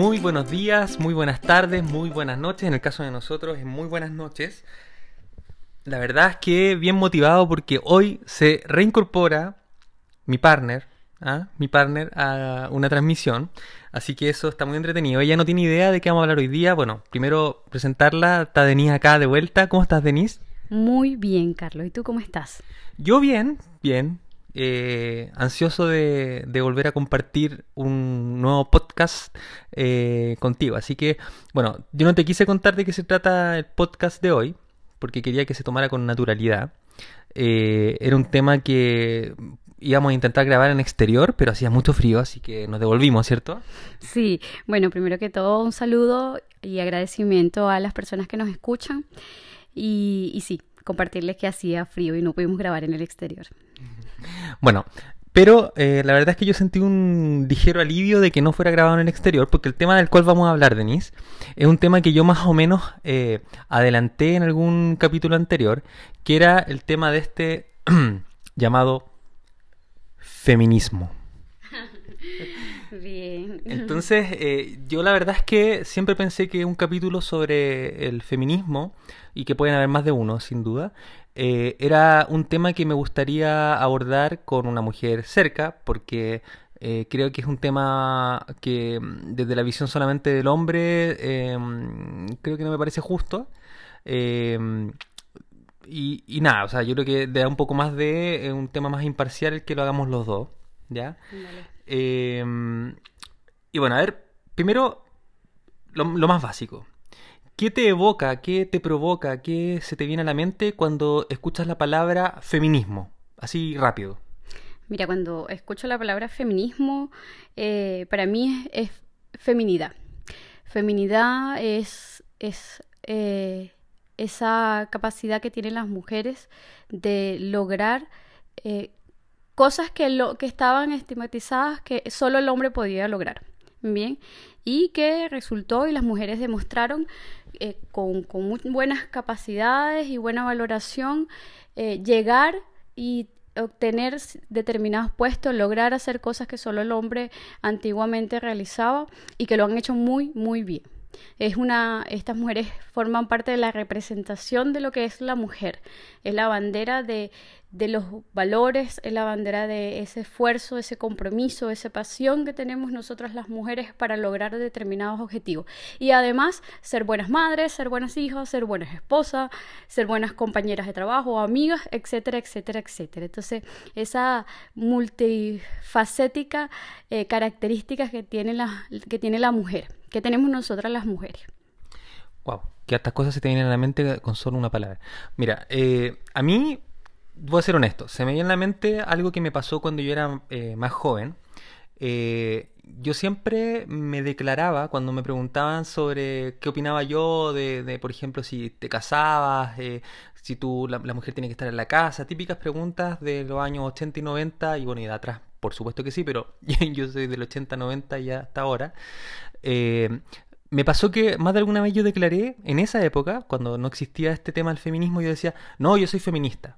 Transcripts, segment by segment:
Muy buenos días, muy buenas tardes, muy buenas noches. En el caso de nosotros, es muy buenas noches. La verdad es que bien motivado porque hoy se reincorpora mi partner, ¿ah? mi partner a una transmisión. Así que eso está muy entretenido. Ella no tiene idea de qué vamos a hablar hoy día. Bueno, primero presentarla. Está Denise acá de vuelta. ¿Cómo estás, Denise? Muy bien, Carlos. ¿Y tú cómo estás? Yo bien, bien. Eh, ansioso de, volver a compartir un nuevo podcast eh, contigo. Así que, bueno, yo no te quise contar de qué se trata el podcast de hoy, porque quería que se tomara con naturalidad. Eh, era un tema que íbamos a intentar grabar en exterior, pero hacía mucho frío, así que nos devolvimos, ¿cierto? Sí, bueno, primero que todo un saludo y agradecimiento a las personas que nos escuchan y sí, compartirles que hacía frío y no pudimos grabar en el exterior. Bueno, pero eh, la verdad es que yo sentí un ligero alivio de que no fuera grabado en el exterior, porque el tema del cual vamos a hablar, Denise, es un tema que yo más o menos eh, adelanté en algún capítulo anterior, que era el tema de este llamado feminismo. Bien. Entonces, eh, yo la verdad es que siempre pensé que un capítulo sobre el feminismo, y que pueden haber más de uno, sin duda, eh, era un tema que me gustaría abordar con una mujer cerca, porque eh, creo que es un tema que mm, desde la visión solamente del hombre eh, creo que no me parece justo. Eh, y, y, nada, o sea, yo creo que da un poco más de eh, un tema más imparcial el que lo hagamos los dos, ¿ya? Vale. y bueno, a ver, primero, lo, lo más básico. ¿Qué te evoca, qué te provoca, qué se te viene a la mente cuando escuchas la palabra feminismo? Así rápido. Mira, cuando escucho la palabra feminismo, eh, para mí es, feminidad. Feminidad es, es eh, esa capacidad que tienen las mujeres de lograr eh, cosas que, lo, que estaban estigmatizadas que solo el hombre podía lograr. Bien, y que resultó y las mujeres demostraron eh, con, con, buenas capacidades y buena valoración eh, llegar y obtener determinados puestos, lograr hacer cosas que solo el hombre antiguamente realizaba y que lo han hecho muy, muy bien. Es una, estas mujeres forman parte de la representación de lo que es la mujer. Es la bandera de, de los valores, es la bandera de ese esfuerzo, ese compromiso, esa pasión que tenemos nosotras las mujeres para lograr determinados objetivos. Y además, ser buenas madres, ser buenas hijas, ser buenas esposas, ser buenas compañeras de trabajo, amigas, etcétera, etcétera, etcétera. Entonces, esa multifacética eh, características que tiene, la, que tiene la mujer, que tenemos nosotras las mujeres. Wow, que estas cosas se te vienen a la mente con solo una palabra. Mira, eh, a mí voy a ser honesto, se me viene a la mente algo que me pasó cuando yo era eh, más joven. Eh, yo siempre me declaraba cuando me preguntaban sobre qué opinaba yo de, de por ejemplo, si te casabas, eh, si tú, la, la, mujer tiene que estar en la casa, típicas preguntas de los años 80 y 90 y bueno, y de atrás, por supuesto que sí, pero yo soy del 80, 90 y hasta ahora. Eh, me pasó que más de alguna vez yo declaré, en esa época, cuando no existía este tema del feminismo, yo decía, no, yo soy feminista.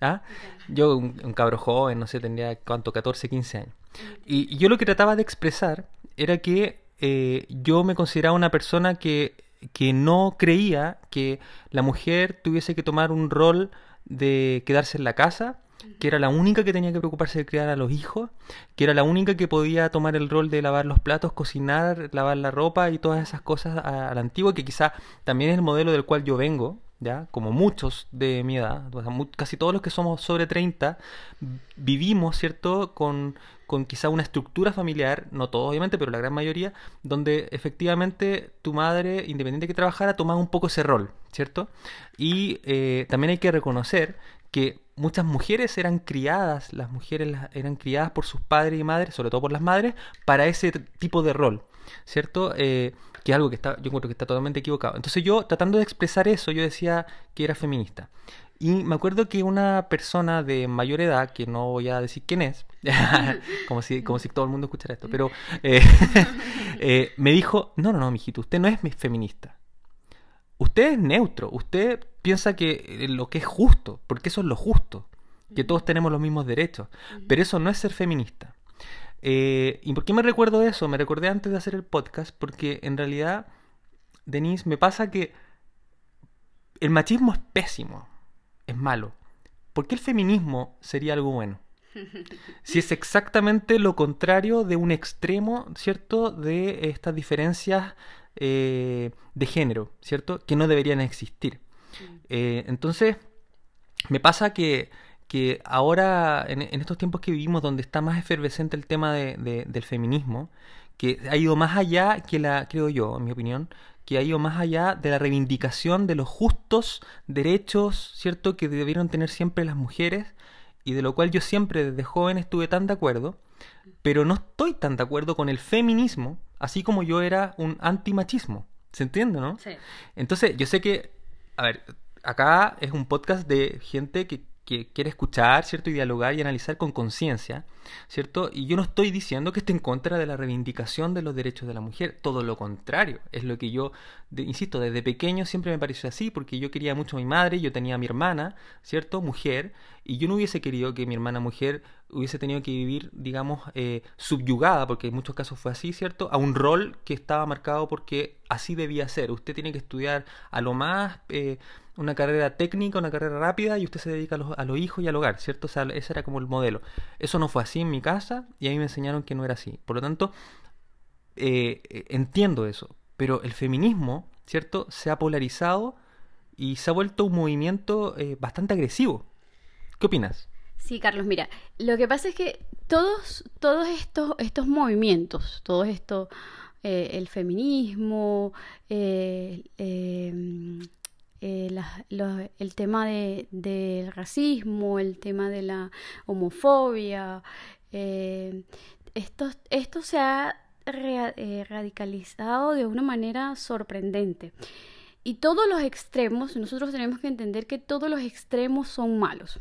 ¿Ah? Yo, un, un, cabro joven, no sé, tendría cuánto, 14, 15 años. Y, y yo lo que trataba de expresar era que eh, yo me consideraba una persona que, que no creía que la mujer tuviese que tomar un rol de quedarse en la casa, que era la única que tenía que preocuparse de criar a los hijos, que era la única que podía tomar el rol de lavar los platos, cocinar, lavar la ropa y todas esas cosas a, a la antigua, que quizá también es el modelo del cual yo vengo, ¿ya? Como muchos de mi edad, casi todos los que somos sobre 30, vivimos, ¿cierto? Con, con quizá una estructura familiar, no todos obviamente, pero la gran mayoría, donde efectivamente tu madre, independiente de que trabajara, tomaba un poco ese rol, ¿cierto? Y eh, también hay que reconocer que muchas mujeres eran criadas, las mujeres eran criadas por sus padres y madres, sobre todo por las madres, para ese tipo de rol, ¿cierto? Eh, que es algo que está, yo encuentro que está totalmente equivocado. Entonces yo, tratando de expresar eso, yo decía que era feminista. Y me acuerdo que una persona de mayor edad, que no voy a decir quién es, como, si, como si todo el mundo escuchara esto, pero eh, eh, me dijo, no, no, no, mijito, usted no es feminista. Usted es neutro, usted piensa que lo que es justo, porque eso es lo justo, que todos tenemos los mismos derechos, pero eso no es ser feminista. Eh, ¿Y por qué me recuerdo eso? Me recordé antes de hacer el podcast porque en realidad, Denise, me pasa que el machismo es pésimo, es malo. ¿Por qué el feminismo sería algo bueno? Si es exactamente lo contrario de un extremo, ¿cierto? De estas diferencias eh, de género, ¿cierto? Que no deberían existir. Eh, entonces, me pasa que, que ahora, en, estos tiempos que vivimos, donde está más efervescente el tema de, del feminismo, que ha ido más allá que la, creo yo, en mi opinión, que ha ido más allá de la reivindicación de los justos derechos, ¿cierto?, que debieron tener siempre las mujeres, y de lo cual yo siempre desde joven estuve tan de acuerdo, pero no estoy tan de acuerdo con el feminismo, así como yo era un antimachismo. ¿Se entiende, no? Sí. Entonces, yo sé que, a ver, acá es un podcast de gente que que quiere escuchar, ¿cierto? Y dialogar y analizar con conciencia, ¿cierto? Y yo no estoy diciendo que esté en contra de la reivindicación de los derechos de la mujer, todo lo contrario, es lo que yo, insisto, desde pequeño siempre me pareció así, porque yo quería mucho a mi madre, yo tenía a mi hermana, ¿cierto? Mujer, y yo no hubiese querido que mi hermana mujer hubiese tenido que vivir, digamos, eh, subyugada, porque en muchos casos fue así, ¿cierto? A un rol que estaba marcado porque así debía ser. Usted tiene que estudiar a lo más... Eh, una carrera técnica, una carrera rápida y usted se dedica a los, a los hijos y al hogar, ¿cierto? O sea, ese era como el modelo. Eso no fue así en mi casa y a mí me enseñaron que no era así. Por lo tanto, eh, eh, entiendo eso. Pero el feminismo, ¿cierto? Se ha polarizado y se ha vuelto un movimiento eh, bastante agresivo. ¿Qué opinas? Sí, Carlos, mira, lo que pasa es que todos, todos estos, estos movimientos, todo esto, el feminismo, eh, el tema del racismo, el tema de la homofobia. Eh, esto, se ha eh, radicalizado de una manera sorprendente. Y todos los extremos, nosotros tenemos que entender que todos los extremos son malos.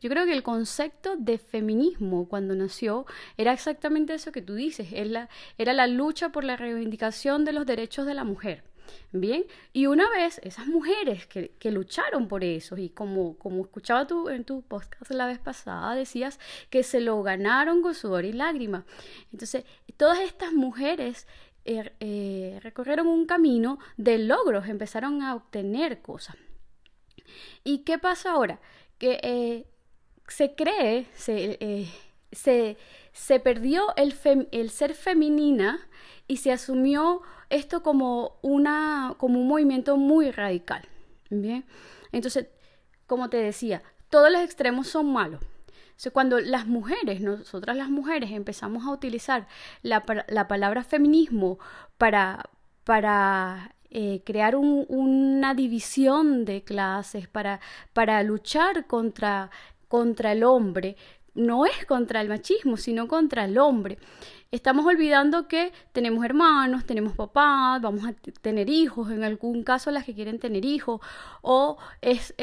Yo creo que el concepto de feminismo cuando nació era exactamente eso que tú dices, era la lucha por la reivindicación de los derechos de la mujer. Bien, y una vez esas mujeres que, que lucharon por eso, y como, como escuchaba tú en tu podcast la vez pasada, decías que se lo ganaron con sudor y lágrima. Entonces, todas estas mujeres eh, eh, recorrieron un camino de logros, empezaron a obtener cosas. ¿Y qué pasa ahora? Que eh, se cree, se, se, se perdió el, el ser femenina y se asumió esto como, una, como un movimiento muy radical. ¿bien? Entonces, como te decía, todos los extremos son malos. cuando las mujeres, nosotras las mujeres, empezamos a utilizar la, palabra feminismo para, para eh, crear una división de clases, para, para luchar contra, contra el hombre, no es contra el machismo, sino contra el hombre. Estamos olvidando que tenemos hermanos, tenemos papás, vamos a tener hijos, en algún caso las que quieren tener hijos, o es,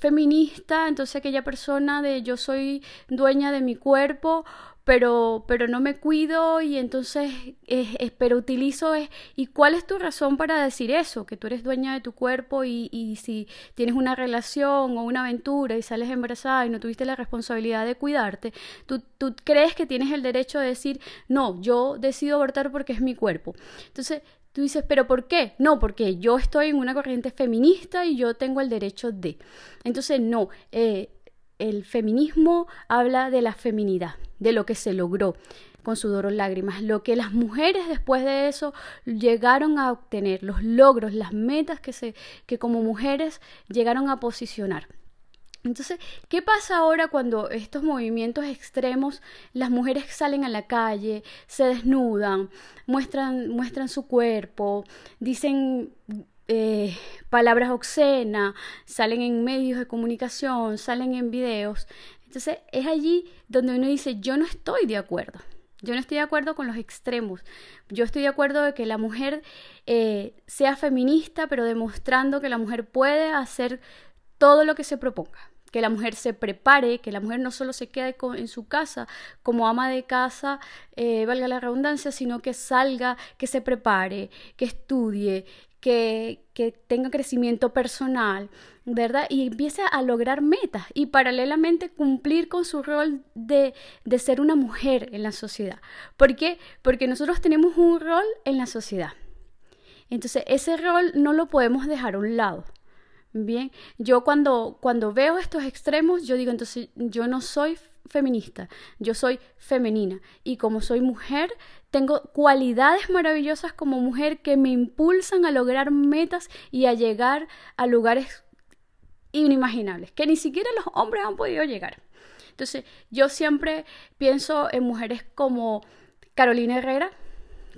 feminista, entonces aquella persona de yo soy dueña de mi cuerpo, pero, pero no me cuido y entonces, es, pero utilizo, es, ¿y cuál es tu razón para decir eso? Que tú eres dueña de tu cuerpo y, y si tienes una relación o una aventura y sales embarazada y no tuviste la responsabilidad de cuidarte, tú, tú crees que tienes el derecho de decir, no, yo decido abortar porque es mi cuerpo. Entonces, Tú dices, ¿pero por qué? No, porque yo estoy en una corriente feminista y yo tengo el derecho de. Entonces, no, eh, el feminismo habla de la feminidad, de lo que se logró con sudor o lágrimas, lo que las mujeres después de eso llegaron a obtener, los logros, las metas que, se, que como mujeres llegaron a posicionar. Entonces, ¿qué pasa ahora cuando estos movimientos extremos, las mujeres salen a la calle, se desnudan, muestran, muestran su cuerpo, dicen eh, palabras obscenas, salen en medios de comunicación, salen en videos. Entonces es allí donde uno dice, yo no estoy de acuerdo. Yo no estoy de acuerdo con los extremos. Yo estoy de acuerdo de que la mujer eh, sea feminista, pero demostrando que la mujer puede hacer todo lo que se proponga que la mujer se prepare, que la mujer no solo se quede en su casa como ama de casa, eh, valga la redundancia, sino que salga, que se prepare, que estudie, que, tenga crecimiento personal, ¿verdad? Y empiece a lograr metas y paralelamente cumplir con su rol de, de ser una mujer en la sociedad. ¿Por qué? Porque nosotros tenemos un rol en la sociedad. Entonces, ese rol no lo podemos dejar a un lado. Bien, yo cuando, cuando veo estos extremos, yo digo, entonces yo no soy feminista, yo soy femenina y como soy mujer, tengo cualidades maravillosas como mujer que me impulsan a lograr metas y a llegar a lugares inimaginables, que ni siquiera los hombres han podido llegar. Entonces, yo siempre pienso en mujeres como Carolina Herrera,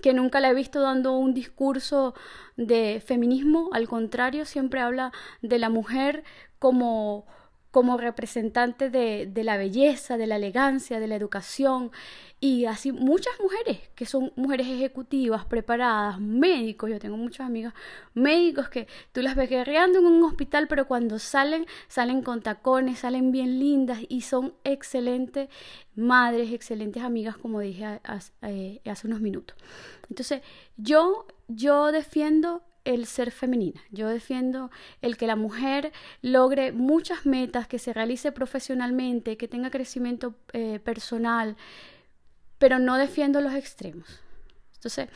que nunca la he visto dando un discurso de feminismo, al contrario, siempre habla de la mujer como como representante de, de, la belleza, de la elegancia, de la educación y así muchas mujeres que son mujeres ejecutivas, preparadas, médicos, yo tengo muchas amigas médicos que tú las ves guerreando en un hospital, pero cuando salen, salen con tacones, salen bien lindas y son excelentes madres, excelentes amigas, como dije hace, eh, hace unos minutos. Entonces, yo, yo defiendo el ser femenina. Yo defiendo el que la mujer logre muchas metas, que se realice profesionalmente, que tenga crecimiento eh, personal, pero no defiendo los extremos. Entonces,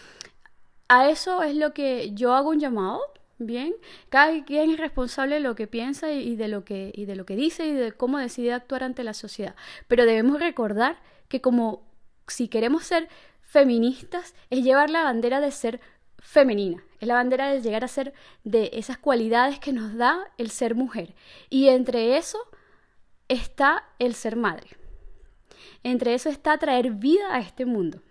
a eso es lo que yo hago un llamado. Bien, cada quien es responsable de lo que piensa y de lo que, y de lo que dice y de cómo decide actuar ante la sociedad. Pero debemos recordar que como si queremos ser feministas es llevar la bandera de ser femenina. Es la bandera de llegar a ser de esas cualidades que nos da el ser mujer. Y entre eso está el ser madre. Entre eso está traer vida a este mundo.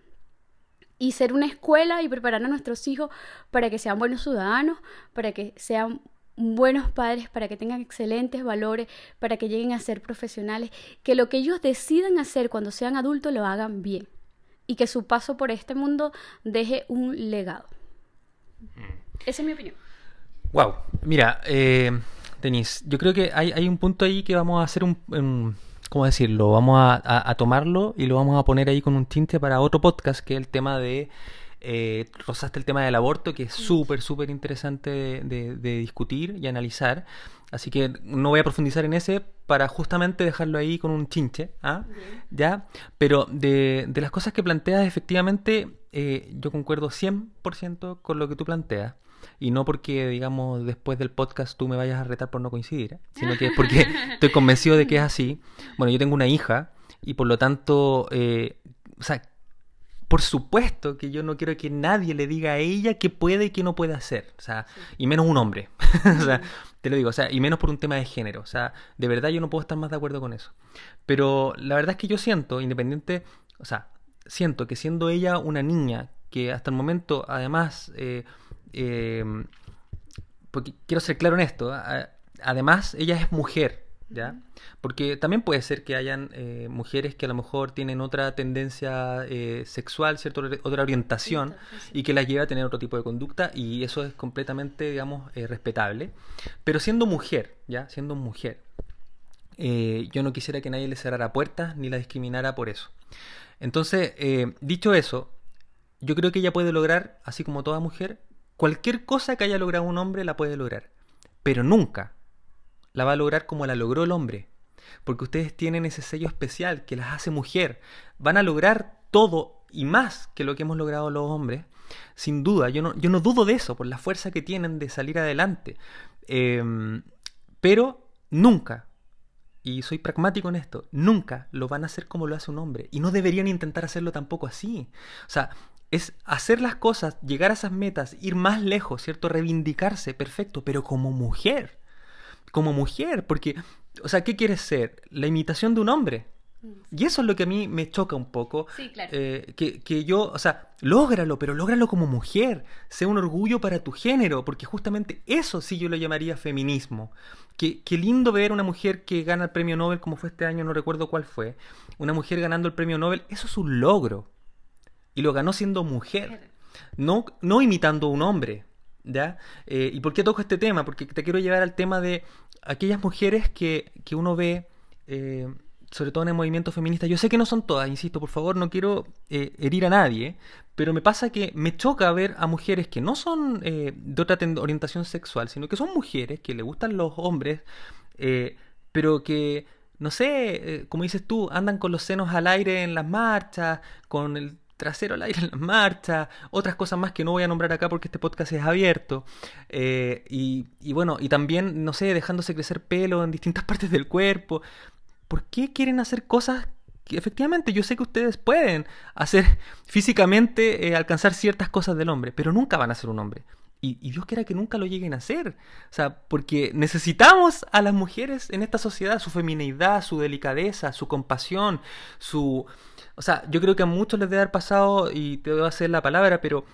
Y ser una escuela y preparar a nuestros hijos para que sean buenos ciudadanos, para que sean buenos padres, para que tengan excelentes valores, para que lleguen a ser profesionales, que lo que ellos decidan hacer cuando sean adultos lo hagan bien y que su paso por este mundo deje un legado. Esa es mi opinión. Wow, mira, eh, Denise, yo creo que hay, hay, un punto ahí que vamos a hacer un, ¿cómo decirlo? Vamos a, tomarlo y lo vamos a poner ahí con un tinte para otro podcast, que es el tema de, eh, rozaste el tema del aborto, que es súper, súper interesante de, discutir y analizar. Así que no voy a profundizar en ese para justamente dejarlo ahí con un chinche, ¿ah? ¿ya? Pero de, de las cosas que planteas, efectivamente, eh, yo concuerdo 100% con lo que tú planteas. Y no porque, digamos, después del podcast tú me vayas a retar por no coincidir, ¿eh? sino que es porque estoy convencido de que es así. Bueno, yo tengo una hija y por lo tanto, eh, o sea, por supuesto que yo no quiero que nadie le diga a ella qué puede y qué no puede hacer. O sea, y menos un hombre. o sea, te lo digo, o sea, y menos por un tema de género. O sea, de verdad yo no puedo estar más de acuerdo con eso. Pero la verdad es que yo siento, independiente, o sea, siento que siendo ella una niña que hasta el momento, además, eh, eh, porque quiero ser claro en esto, además ella es mujer, ¿ya? Porque también puede ser que hayan eh, mujeres que a lo mejor tienen otra tendencia sexual, ¿cierto? otra orientación y que las lleva a tener otro tipo de conducta y eso es completamente, digamos, respetable. Pero siendo mujer, ¿ya? Siendo mujer, yo no quisiera que nadie le cerrara puertas ni la discriminara por eso. Entonces, eh, dicho eso, yo creo que ella puede lograr, así como toda mujer, cualquier cosa que haya logrado un hombre la puede lograr, pero nunca la va a lograr como la logró el hombre, porque ustedes tienen ese sello especial que las hace mujer, van a lograr todo y más que lo que hemos logrado los hombres, sin duda, yo no, yo no dudo de eso, por la fuerza que tienen de salir adelante, em, pero nunca y soy pragmático en esto, nunca lo van a hacer como lo hace un hombre. Y no deberían intentar hacerlo tampoco así. O sea, es hacer las cosas, llegar a esas metas, ir más lejos, ¿cierto? Reivindicarse, perfecto, pero como mujer. Como mujer, porque, o sea, ¿qué quieres ser? ¿La imitación de un hombre? Y eso es lo que a mí me choca un poco. Sí, claro. Eh, que, que, yo, o sea, lógralo, pero lógralo como mujer. Sea un orgullo para tu género, porque justamente eso sí yo lo llamaría feminismo. Qué, qué lindo ver una mujer que gana el premio Nobel, como fue este año, no recuerdo cuál fue. Una mujer ganando el premio Nobel, eso es un logro. Y lo ganó siendo mujer, no, no imitando a un hombre. ¿Ya? Eh, ¿Y por qué toco este tema? Porque te quiero llevar al tema de aquellas mujeres que, que uno ve. Eh, sobre todo en el movimiento feminista. Yo sé que no son todas, insisto, por favor, no quiero eh, herir a nadie, pero me pasa que me choca ver a mujeres que no son eh, de otra orientación sexual, sino que son mujeres que le gustan los hombres, eh, pero que, no sé, como dices tú, andan con los senos al aire en las marchas, con el trasero al aire en las marchas, otras cosas más que no voy a nombrar acá porque este podcast es abierto. y, y, bueno, y también, no sé, dejándose crecer pelo en distintas partes del cuerpo. ¿Por qué quieren hacer cosas que efectivamente yo sé que ustedes pueden hacer físicamente, eh, alcanzar ciertas cosas del hombre, pero nunca van a ser un hombre? Y, Dios quiera que nunca lo lleguen a hacer. O sea, porque necesitamos a las mujeres en esta sociedad, su feminidad, su delicadeza, su compasión, su... O sea, yo creo que a muchos les debe haber pasado, y te a hacer la palabra, pero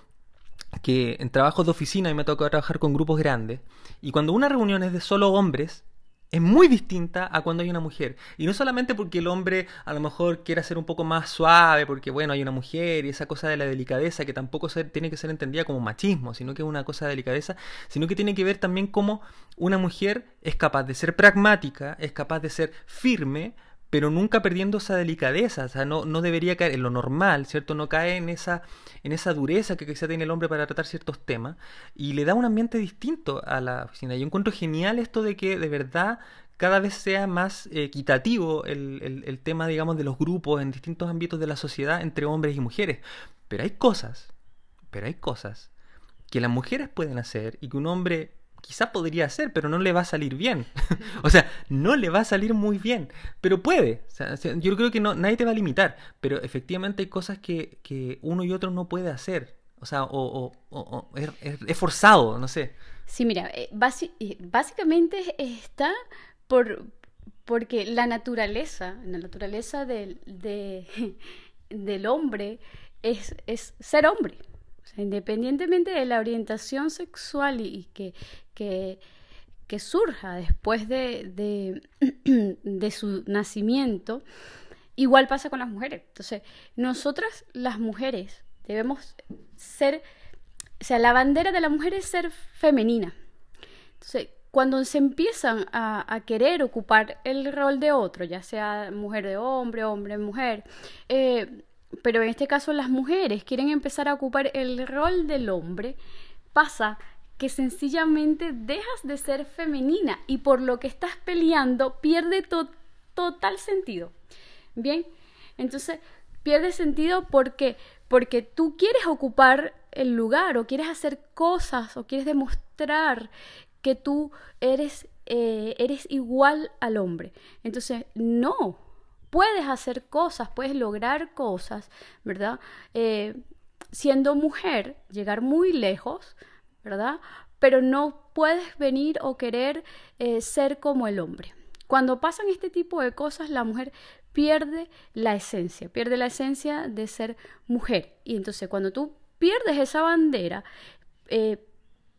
que en trabajos de oficina y me toca trabajar con grupos grandes, y cuando una reunión es de solo hombres, es muy distinta a cuando hay una mujer. Y no solamente porque el hombre a lo mejor quiera ser un poco más suave, porque bueno, hay una mujer y esa cosa de la delicadeza que tampoco tiene que ser entendida como machismo, sino que es una cosa de delicadeza, sino que tiene que ver también cómo una mujer es capaz de ser pragmática, es capaz de ser firme, pero nunca perdiendo esa delicadeza, o sea, no, no debería caer en lo normal, ¿cierto? No cae en esa, en esa dureza que quizá tiene el hombre para tratar ciertos temas y le da un ambiente distinto a la oficina. Yo encuentro genial esto de que de verdad cada vez sea más equitativo el, el tema, digamos, de los grupos en distintos ámbitos de la sociedad entre hombres y mujeres. Pero hay cosas, pero hay cosas que las mujeres pueden hacer y que un hombre quizá podría hacer, pero no le va a salir bien. o sea, no le va a salir muy bien, pero puede. yo creo que no, nadie te va a limitar, pero efectivamente hay cosas que, que uno y otro no puede hacer. O sea, o, es, forzado, no sé. Sí, mira, eh, eh, básicamente está por porque la naturaleza, la naturaleza del, del hombre es, es ser hombre independientemente de la orientación sexual y, que, que, que, surja después de, de, su nacimiento, igual pasa con las mujeres. Entonces, nosotras las mujeres debemos ser, o sea, la bandera de la mujer es ser femenina. Entonces, cuando se empiezan a, querer ocupar el rol de otro, ya sea mujer de hombre, hombre mujer, eh, pero en este caso las mujeres quieren empezar a ocupar el rol del hombre, pasa que sencillamente dejas de ser femenina y por lo que estás peleando pierde total sentido. Bien, entonces pierde sentido porque porque tú quieres ocupar el lugar o quieres hacer cosas o quieres demostrar que tú eres eh, eres igual al hombre. Entonces, no, puedes hacer cosas, puedes lograr cosas, ¿verdad? Eh, siendo mujer, llegar muy lejos, ¿verdad? Pero no puedes venir o querer eh, ser como el hombre. Cuando pasan este tipo de cosas, la mujer pierde la esencia, pierde la esencia de ser mujer. Y entonces cuando tú pierdes esa bandera, eh,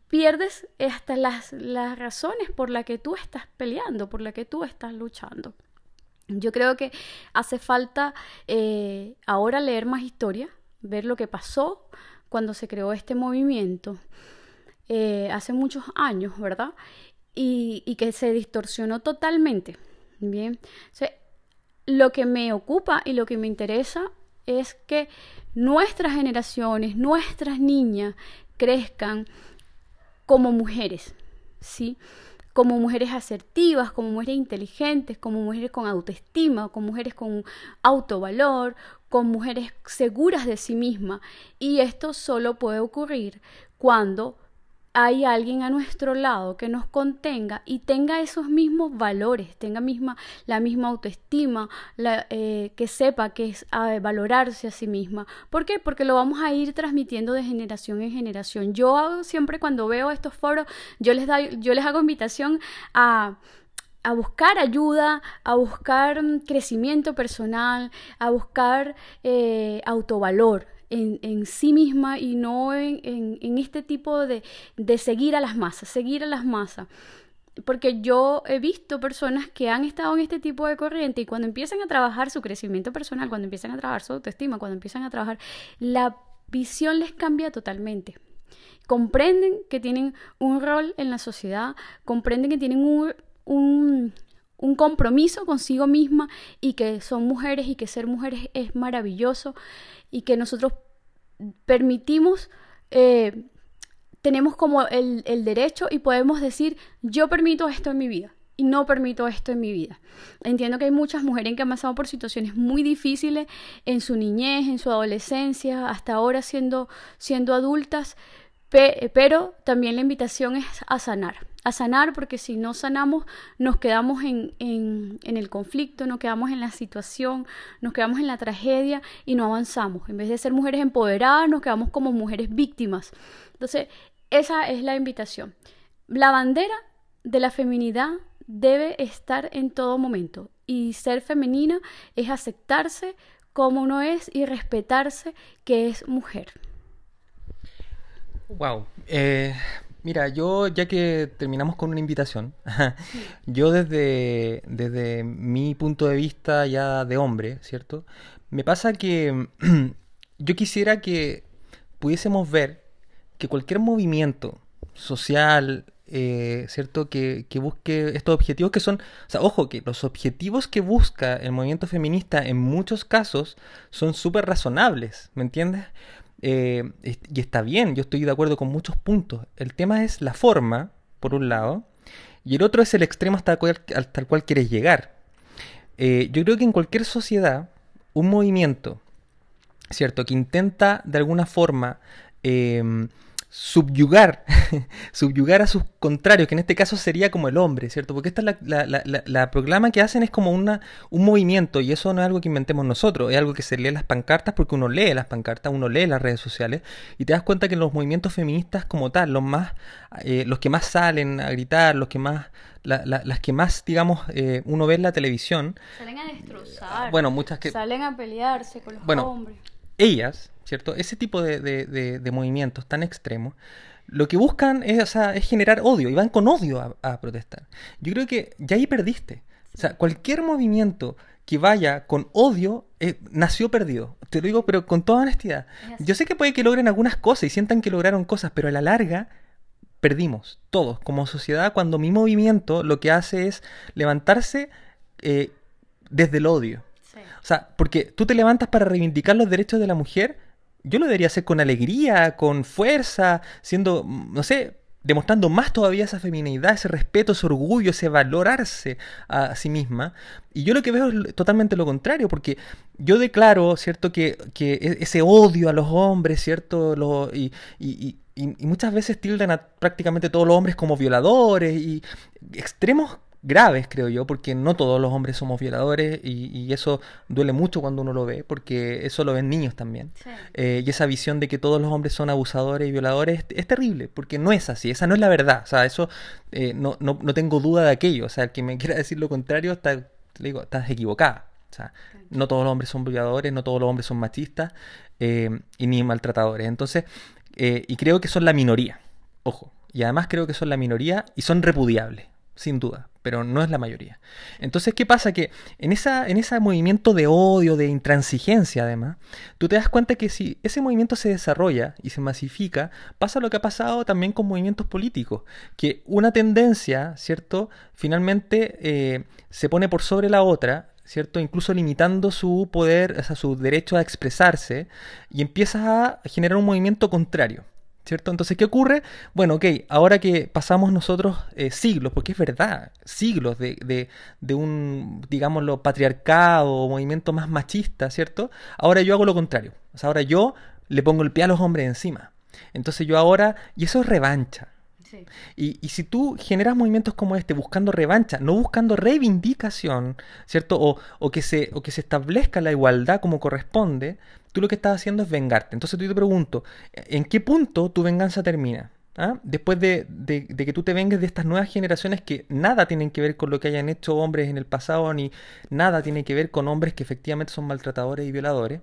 pierdes hasta las, las razones por las que tú estás peleando, por las que tú estás luchando. Yo creo que hace falta eh, ahora leer más historia, ver lo que pasó cuando se creó este movimiento eh, hace muchos años, ¿verdad? Y, que se distorsionó totalmente. Bien, lo que me ocupa y lo que me interesa es que nuestras generaciones, nuestras niñas crezcan como mujeres, ¿sí? Como mujeres asertivas, como mujeres inteligentes, como mujeres con autoestima, como mujeres con autovalor, con mujeres seguras de sí mismas. Y esto solo puede ocurrir cuando hay alguien a nuestro lado que nos contenga y tenga esos mismos valores, tenga misma, la misma autoestima, eh, que sepa que es valorarse a sí misma. ¿Por qué? Porque lo vamos a ir transmitiendo de generación en generación. Yo siempre cuando veo estos foros, yo les, da, yo les hago invitación a a buscar ayuda, a buscar mm, crecimiento personal, a buscar eh, autovalor en, sí misma y no en, este tipo de, de seguir a las masas, seguir a las masas porque yo he visto personas que han estado en este tipo de corriente y cuando empiezan a trabajar su crecimiento personal, cuando empiezan a trabajar su autoestima, cuando empiezan a trabajar, la visión les cambia totalmente. Comprenden que tienen un rol en la sociedad, comprenden que tienen un, un compromiso consigo misma y que son mujeres y que ser mujeres es maravilloso y que nosotros permitimos, eh, tenemos como el, derecho y podemos decir, yo permito esto en mi vida y no permito esto en mi vida. Entiendo que hay muchas mujeres que han pasado por situaciones muy difíciles en su niñez, en su adolescencia, hasta ahora siendo, siendo adultas, pero también la invitación es a sanar, a sanar porque si no sanamos nos quedamos en, en, el conflicto, nos quedamos en la situación, nos quedamos en la tragedia y no avanzamos. En vez de ser mujeres empoderadas, nos quedamos como mujeres víctimas. Entonces, esa es la invitación. La bandera de la feminidad debe estar en todo momento y ser femenina es aceptarse como uno es y respetarse que es mujer. Wow. Eh, mira, yo ya que terminamos con una invitación, yo desde, desde mi punto de vista ya de hombre, ¿cierto? Me pasa que yo quisiera que pudiésemos ver que cualquier movimiento social, eh, ¿cierto? Que, que, busque estos objetivos que son, o sea, ojo, que los objetivos que busca el movimiento feminista en muchos casos son súper razonables, ¿me entiendes? Eh, y está bien, yo estoy de acuerdo con muchos puntos. El tema es la forma, por un lado, y el otro es el extremo hasta el cual, cual quieres llegar. Eh, yo creo que en cualquier sociedad, un movimiento, ¿cierto? Que intenta de alguna forma eh, subyugar, subyugar a sus contrarios, que en este caso sería como el hombre, ¿cierto? Porque esta es la, la, la, la, proclama que hacen es como una, un movimiento y eso no es algo que inventemos nosotros, es algo que se lee en las pancartas porque uno lee las pancartas, uno lee las redes sociales y te das cuenta que los movimientos feministas como tal, los más, eh, los que más salen a gritar, los que más, las que más, digamos, eh, uno ve en la televisión. Salen a destrozar. Bueno, muchas que... Salen a pelearse con los bueno, hombres. Ellas, ¿cierto? Ese tipo de, de, de, de, movimientos tan extremos, lo que buscan es, o sea, es generar odio y van con odio a, a, protestar. Yo creo que ya ahí perdiste. O sea, cualquier movimiento que vaya con odio eh, nació perdido. Te lo digo, pero con toda honestidad. Yo sé que puede que logren algunas cosas y sientan que lograron cosas, pero a la larga perdimos todos como sociedad cuando mi movimiento lo que hace es levantarse eh, desde el odio. O sea, porque tú te levantas para reivindicar los derechos de la mujer, yo lo debería hacer con alegría, con fuerza, siendo, no sé, demostrando más todavía esa feminidad, ese respeto, ese orgullo, ese valorarse a sí misma. Y yo lo que veo es totalmente lo contrario, porque yo declaro, ¿cierto?, que, que ese odio a los hombres, ¿cierto?, lo, y, y, y, y, muchas veces tildan a prácticamente todos los hombres como violadores y extremos graves, creo yo, porque no todos los hombres somos violadores y, y, eso duele mucho cuando uno lo ve, porque eso lo ven niños también. Sí. Eh, y esa visión de que todos los hombres son abusadores y violadores es, es terrible, porque no es así, esa no es la verdad. O sea, eso eh, no, no, no, tengo duda de aquello. O sea, el que me quiera decir lo contrario, está, le digo, estás equivocada. O sea, no todos los hombres son violadores, no todos los hombres son machistas eh, y ni maltratadores. Entonces, y creo que son la minoría, ojo. Y además creo que son la minoría y son repudiables sin duda, pero no es la mayoría. Entonces, ¿qué pasa? Que en, esa, en ese movimiento de odio, de intransigencia además, tú te das cuenta que si ese movimiento se desarrolla y se masifica, pasa lo que ha pasado también con movimientos políticos, que una tendencia, ¿cierto? Finalmente eh, se pone por sobre la otra, ¿cierto? Incluso limitando su poder, o sea, su derecho a expresarse, y empieza a generar un movimiento contrario. ¿Cierto? Entonces, ¿qué ocurre? Bueno, ok, ahora que pasamos nosotros eh, siglos, porque es verdad, siglos de, de, de, un, digámoslo, patriarcado movimiento más machista, ¿cierto? Ahora yo hago lo contrario. O sea, ahora yo le pongo el pie a los hombres encima. Entonces yo ahora, y eso es revancha. Sí. Y, y, si tú generas movimientos como este buscando revancha, no buscando reivindicación, ¿cierto? O, o, que, se, o que se establezca la igualdad como corresponde, tú lo que estás haciendo es vengarte. Entonces tú te pregunto, ¿en qué punto tu venganza termina? ¿Ah? Después de, de, que tú te vengues de estas nuevas generaciones que nada tienen que ver con lo que hayan hecho hombres en el pasado, ni nada tiene que ver con hombres que efectivamente son maltratadores y violadores,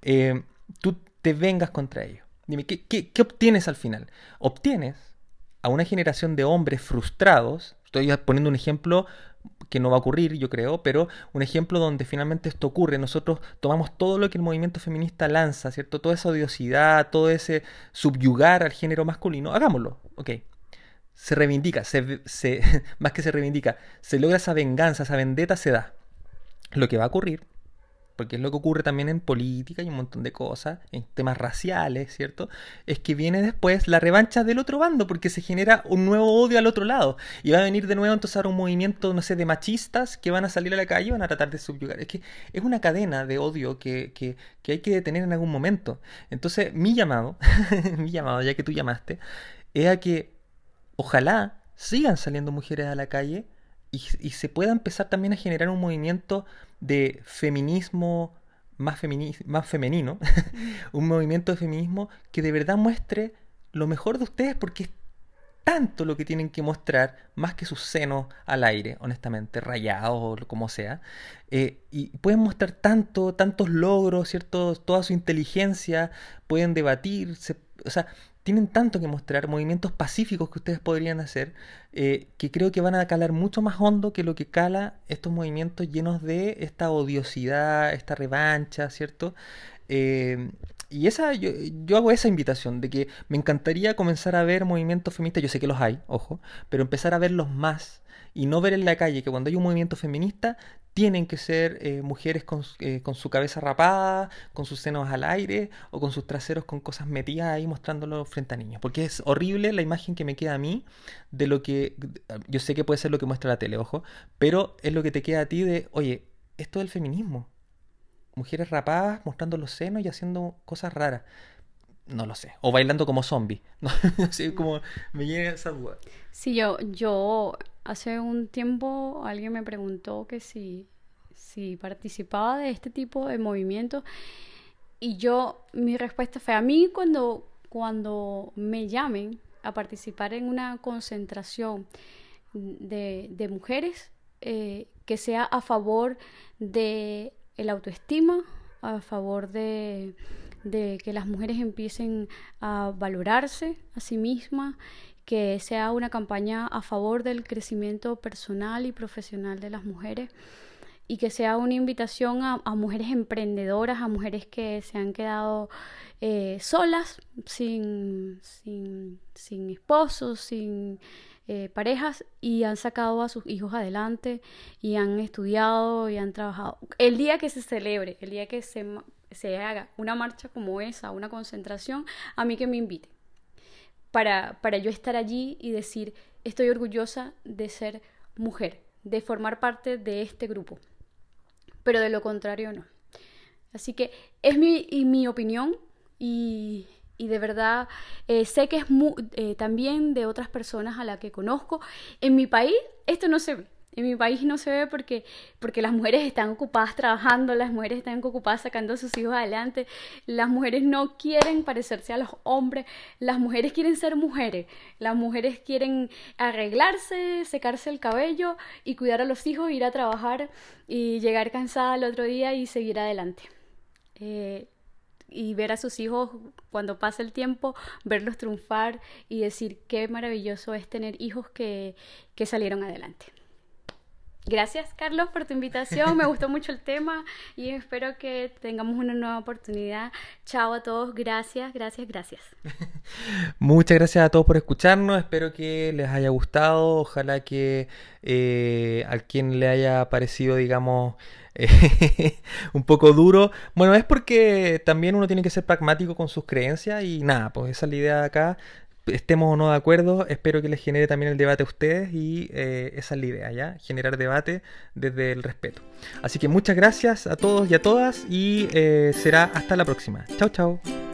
eh, tú te vengas contra ellos. Dime, ¿qué, qué, ¿qué obtienes al final? Obtienes a una generación de hombres frustrados, estoy poniendo un ejemplo que no va a ocurrir, yo creo, pero un ejemplo donde finalmente esto ocurre. Nosotros tomamos todo lo que el movimiento feminista lanza, ¿cierto? Toda esa odiosidad, todo ese subyugar al género masculino, hagámoslo, ok. se reivindica, se, se, más que se reivindica, se logra esa venganza, esa vendetta se da. Lo que va a ocurrir porque es lo que ocurre también en política y un montón de cosas, en temas raciales, ¿cierto? Es que viene después la revancha del otro bando, porque se genera un nuevo odio al otro lado. Y va a venir de nuevo entonces ahora un movimiento, no sé, de machistas que van a salir a la calle y van a tratar de subyugar. Es que es una cadena de odio que, que, que hay que detener en algún momento. Entonces, mi llamado, mi llamado, ya que tú llamaste, es a que ojalá sigan saliendo mujeres a la calle y, y se pueda empezar también a generar un movimiento de feminismo más, más femenino, un movimiento de feminismo que de verdad muestre lo mejor de ustedes porque es tanto lo que tienen que mostrar, más que sus senos al aire, honestamente, rayados o como sea. Eh, y pueden mostrar tanto, tantos logros, ¿cierto? Toda su inteligencia, pueden debatir, o sea, tienen tanto que mostrar, movimientos pacíficos que ustedes podrían hacer, eh, que creo que van a calar mucho más hondo que lo que cala estos movimientos llenos de esta odiosidad, esta revancha, ¿cierto? Eh, y esa, yo, yo, hago esa invitación de que me encantaría comenzar a ver movimientos feministas, yo sé que los hay, ojo, pero empezar a verlos más y no ver en la calle que cuando hay un movimiento feminista tienen que ser eh, mujeres con, eh, con, su cabeza rapada, con sus senos al aire o con sus traseros con cosas metidas ahí mostrándolo frente a niños. Porque es horrible la imagen que me queda a mí de lo que, yo sé que puede ser lo que muestra la tele, ojo, pero es lo que te queda a ti de, oye, esto es el feminismo. Mujeres rapadas mostrando los senos y haciendo cosas raras. No lo sé. O bailando como zombie. No, sé, como me llega esa duda. Sí, yo, yo hace un tiempo alguien me preguntó que si, si participaba de este tipo de movimientos y yo, mi respuesta fue a mí cuando, cuando me llamen a participar en una concentración de, de mujeres eh, que sea a favor de el autoestima, a favor de, de que las mujeres empiecen a valorarse a sí mismas que sea una campaña a favor del crecimiento personal y profesional de las mujeres y que sea una invitación a, mujeres emprendedoras, a mujeres que se han quedado eh, solas, sin, sin, esposos, sin eh, parejas y han sacado a sus hijos adelante y han estudiado y han trabajado. El día que se celebre, el día que se, se haga una marcha como esa, una concentración, a mí que me invite para, para yo estar allí y decir, estoy orgullosa de ser mujer, de formar parte de este grupo. Pero de lo contrario no. Así que es mi, mi opinión y, y, de verdad eh, sé que es eh, también de otras personas a las que conozco. En mi país esto no se ve. En mi país no se ve porque, porque las mujeres están ocupadas trabajando, las mujeres están ocupadas sacando a sus hijos adelante, las mujeres no quieren parecerse a los hombres, las mujeres quieren ser mujeres, las mujeres quieren arreglarse, secarse el cabello y cuidar a los hijos, ir a trabajar y llegar cansada al otro día y seguir adelante. Eh, y ver a sus hijos cuando pasa el tiempo, verlos triunfar y decir qué maravilloso es tener hijos que, que salieron adelante. Gracias, Carlos, por tu invitación. Me gustó mucho el tema y espero que tengamos una nueva oportunidad. Chao a todos. Gracias, gracias, gracias. Muchas gracias a todos por escucharnos. Espero que les haya gustado. Ojalá que eh, a quien le haya parecido, digamos, un poco duro. Bueno, es porque también uno tiene que ser pragmático con sus creencias y nada, pues esa es la idea de acá estemos o no de acuerdo, espero que les genere también el debate a ustedes y eh, esa es la idea, ¿ya? Generar debate desde el respeto. Así que muchas gracias a todos y a todas y eh, será hasta la próxima. Chao, chao.